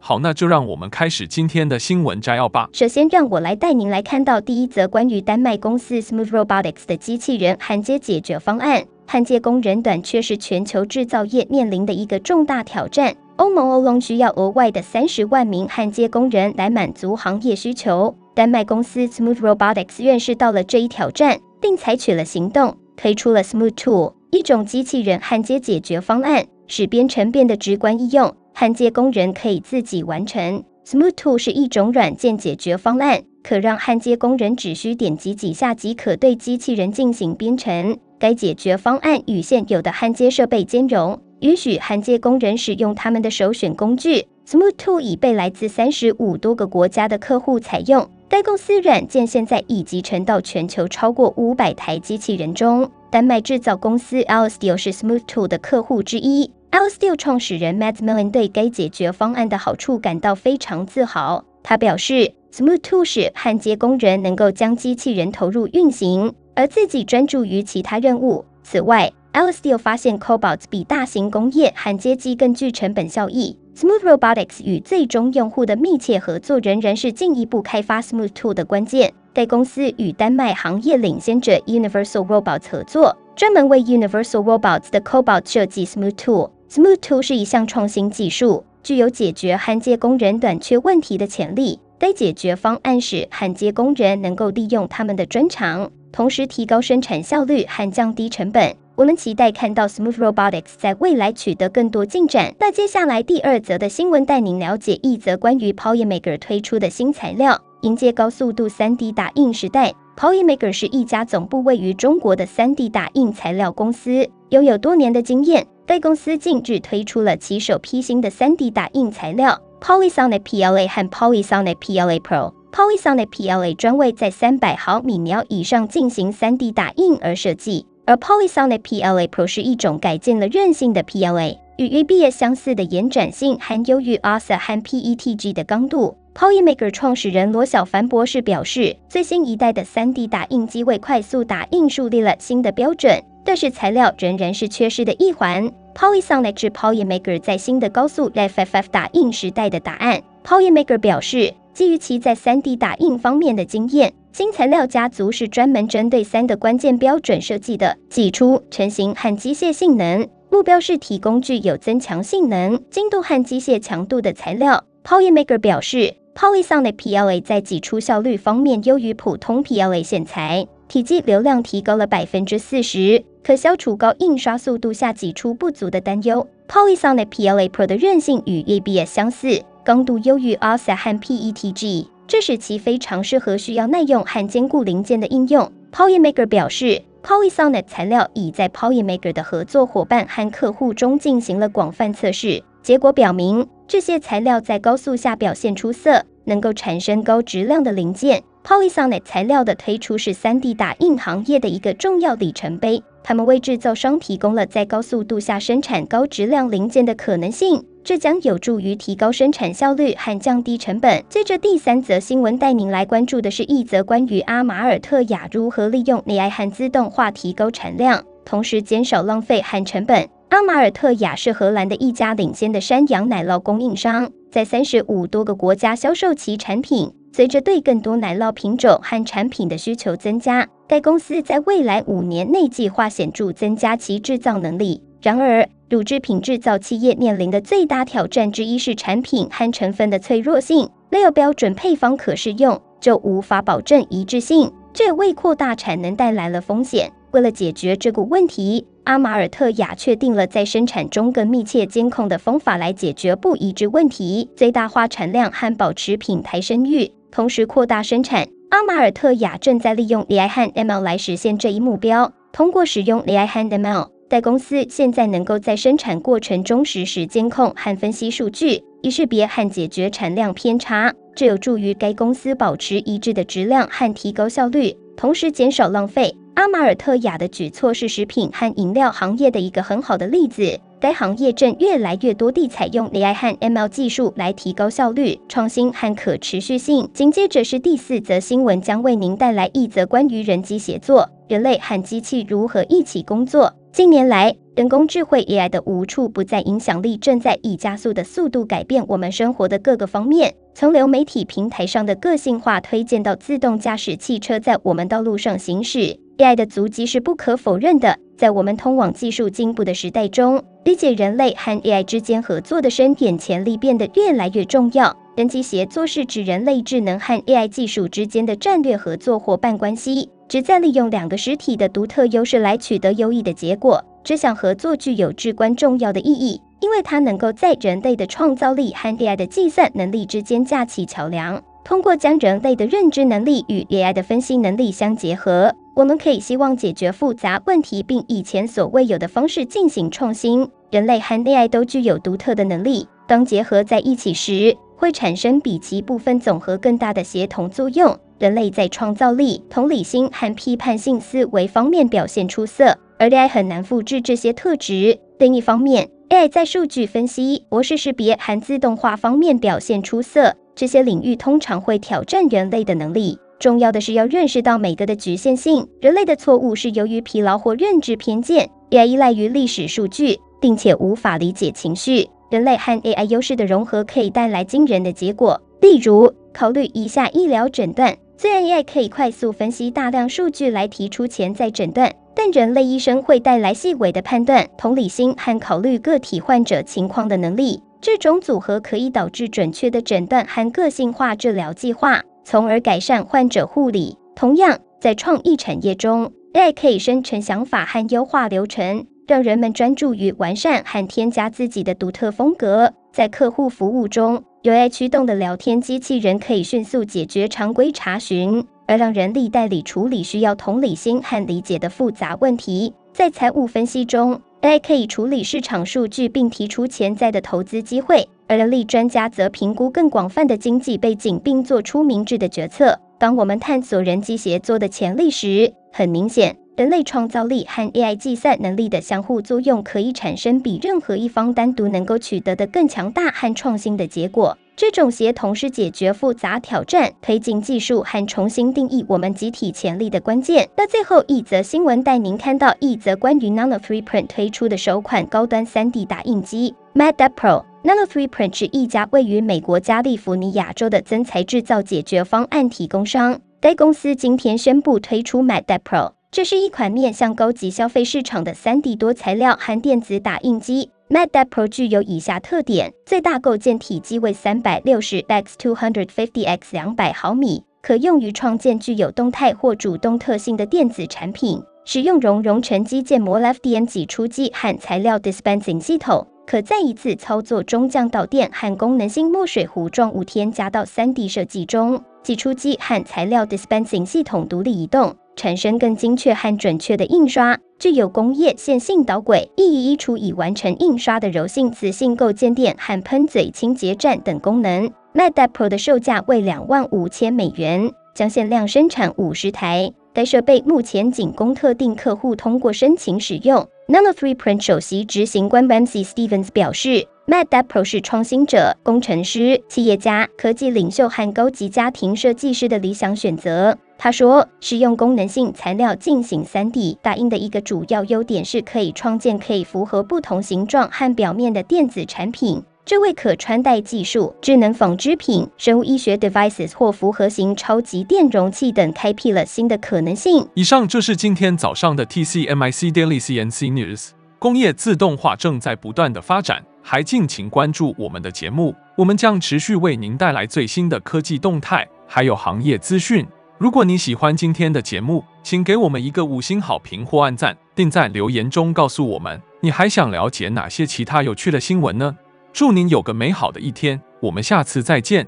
好，那就让我们开始今天的新闻摘要吧。首先，让我来带您来看到第一则关于丹麦公司 Smooth Robotics 的机器人焊接解决方案。焊接工人短缺是全球制造业面临的一个重大挑战。欧盟欧龙需要额外的三十万名焊接工人来满足行业需求。丹麦公司 Smooth Robotics 认识到了这一挑战，并采取了行动，推出了 Smooth Tool，一种机器人焊接解决方案，使编程变得直观易用。焊接工人可以自己完成。Smooth Tool 是一种软件解决方案，可让焊接工人只需点击几下即可对机器人进行编程。该解决方案与现有的焊接设备兼容，允许焊接工人使用他们的首选工具。Smooth Tool 已被来自三十五多个国家的客户采用。该公司软件现在已集成到全球超过五百台机器人中。丹麦制造公司 Alsteel 是 Smooth Tool 的客户之一。Alsteel 创始人 Mads Millen 对该解决方案的好处感到非常自豪。他表示，Smooth Tool 使焊接工人能够将机器人投入运行，而自己专注于其他任务。此外，Alsteel 发现 Cobots 比大型工业焊接机更具成本效益。Smooth Robotics 与最终用户的密切合作仍然是进一步开发 Smooth Tool 的关键。该公司与丹麦行业领先者 Universal Robots 合作，专门为 Universal Robots 的 Cobot 设计 Smooth Tool。Smooth Tool 是一项创新技术，具有解决焊接工人短缺问题的潜力。该解决方案使焊接工人能够利用他们的专长，同时提高生产效率和降低成本。我们期待看到 Smooth Robotics 在未来取得更多进展。那接下来第二则的新闻带您了解一则关于 Polymaker 推出的新材料，迎接高速度 3D 打印时代。Polymaker 是一家总部位于中国的 3D 打印材料公司，拥有多年的经验。该公司近日推出了其首批新的 3D 打印材料 Polysonic PLA 和 Polysonic PLA Pro。Polysonic PLA 专为在三百毫米秒以上进行 3D 打印而设计，而 Polysonic PLA Pro 是一种改进了韧性的 PLA，与 ABS 相似的延展性，还优于 OSA 和 PETG 的刚度。Polymaker 创始人罗小凡博士表示，最新一代的 3D 打印机为快速打印树立了新的标准。但是材料仍然是缺失的一环。Polysonic 是 Polymaker 在新的高速 FFF 打印时代的答案。Polymaker 表示，基于其在 3D 打印方面的经验，新材料家族是专门针对三个关键标准设计的：挤出、成型和机械性能。目标是提供具有增强性能、精度和机械强度的材料。Polymaker 表示，Polysonic PLA 在挤出效率方面优于普通 PLA 线材。体积流量提高了百分之四十，可消除高印刷速度下挤出不足的担忧。Polysonic PLA Pro 的韧性与 ABS 相似，刚度优于 OSA 和 PETG，这使其非常适合需要耐用和坚固零件的应用。Polymaker 表示，Polysonic 材料已在 Polymaker 的合作伙伴和客户中进行了广泛测试，结果表明这些材料在高速下表现出色，能够产生高质量的零件。Polysonic 材料的推出是 3D 打印行业的一个重要里程碑，他们为制造商提供了在高速度下生产高质量零件的可能性，这将有助于提高生产效率和降低成本。接着第三则新闻带您来关注的是一则关于阿马尔特雅如何利用 AI 和自动化提高产量，同时减少浪费和成本。阿马尔特雅是荷兰的一家领先的山羊奶酪供应商，在三十五多个国家销售其产品。随着对更多奶酪品种和产品的需求增加，该公司在未来五年内计划显著增加其制造能力。然而，乳制品制造企业面临的最大挑战之一是产品和成分的脆弱性。没有标准配方可适用，就无法保证一致性，这也为扩大产能带来了风险。为了解决这个问题，阿马尔特雅确定了在生产中更密切监控的方法来解决不一致问题，最大化产量和保持品牌声誉。同时扩大生产，阿马尔特雅正在利用 AI 和 ML 来实现这一目标。通过使用 AI 和 ML，该公司现在能够在生产过程中实时监控和分析数据，以识别和解决产量偏差。这有助于该公司保持一致的质量和提高效率，同时减少浪费。阿马尔特雅的举措是食品和饮料行业的一个很好的例子。该行业正越来越多地采用 AI 和 ML 技术来提高效率、创新和可持续性。紧接着是第四则新闻，将为您带来一则关于人机协作，人类和机器如何一起工作。近年来，人工智慧 AI 的无处不在影响力正在以加速的速度改变我们生活的各个方面，从流媒体平台上的个性化推荐到自动驾驶汽车在我们道路上行驶。AI 的足迹是不可否认的，在我们通往技术进步的时代中，理解人类和 AI 之间合作的深远潜力变得越来越重要。人机协作是指人类智能和 AI 技术之间的战略合作伙伴关系，旨在利用两个实体的独特优势来取得优异的结果。这项合作具有至关重要的意义，因为它能够在人类的创造力和 AI 的计算能力之间架起桥梁。通过将人类的认知能力与 AI 的分析能力相结合。我们可以希望解决复杂问题，并以前所未有的方式进行创新。人类和 AI 都具有独特的能力，当结合在一起时，会产生比其部分总和更大的协同作用。人类在创造力、同理心和批判性思维方面表现出色，而 AI 很难复制这些特质。另一方面，AI 在数据分析、模式识别和自动化方面表现出色，这些领域通常会挑战人类的能力。重要的是要认识到每个的局限性。人类的错误是由于疲劳或认知偏见，AI 依赖于历史数据，并且无法理解情绪。人类和 AI 优势的融合可以带来惊人的结果。例如，考虑以下医疗诊断：虽然 AI 可以快速分析大量数据来提出潜在诊断，但人类医生会带来细微的判断、同理心和考虑个体患者情况的能力。这种组合可以导致准确的诊断和个性化治疗计划。从而改善患者护理。同样，在创意产业中，AI 可以生成想法和优化流程，让人们专注于完善和添加自己的独特风格。在客户服务中，由 AI 驱动的聊天机器人可以迅速解决常规查询，而让人力代理处理需要同理心和理解的复杂问题。在财务分析中，AI 可以处理市场数据并提出潜在的投资机会。而人力专家则评估更广泛的经济背景，并做出明智的决策。当我们探索人机协作的潜力时，很明显，人类创造力和 AI 计算能力的相互作用可以产生比任何一方单独能够取得的更强大和创新的结果。这种协同是解决复杂挑战、推进技术和重新定义我们集体潜力的关键。那最后一则新闻带您看到一则关于 Nano 3Print 推出的首款高端 3D 打印机 m a d a Pro。Nano 3Print 是一家位于美国加利福尼亚州的增材制造解决方案提供商。该公司今天宣布推出 m a d e Pro，这是一款面向高级消费市场的 3D 多材料含电子打印机。m a d e Pro 具有以下特点：最大构件体积为360 x 250 x 200毫米，可用于创建具有动态或主动特性的电子产品。使用熔融成机建模 FDM 挤出机和材料 dispensing 系统。可在一次操作中将导电和功能性墨水糊状物添加到 3D 设计中，挤出机和材料 dispensing 系统独立移动，产生更精确和准确的印刷。具有工业线性导轨、一移一出以完成印刷的柔性磁性构件垫和喷嘴清洁站等功能。MatDep Pro 的售价为两万五千美元，将限量生产五十台。该设备目前仅供特定客户通过申请使用。Nanofreeprint 首席执行官 Ramsey Stevens 表示，Mad a p Pro 是创新者、工程师、企业家、科技领袖和高级家庭设计师的理想选择。他说，使用功能性材料进行 3D 打印的一个主要优点是可以创建可以符合不同形状和表面的电子产品。这为可穿戴技术、智能纺织品、生物医学 devices 或复合型超级电容器等开辟了新的可能性。以上就是今天早上的 TCMIC Daily CNC News。工业自动化正在不断的发展，还敬请关注我们的节目，我们将持续为您带来最新的科技动态，还有行业资讯。如果你喜欢今天的节目，请给我们一个五星好评或按赞，并在留言中告诉我们你还想了解哪些其他有趣的新闻呢？祝您有个美好的一天，我们下次再见。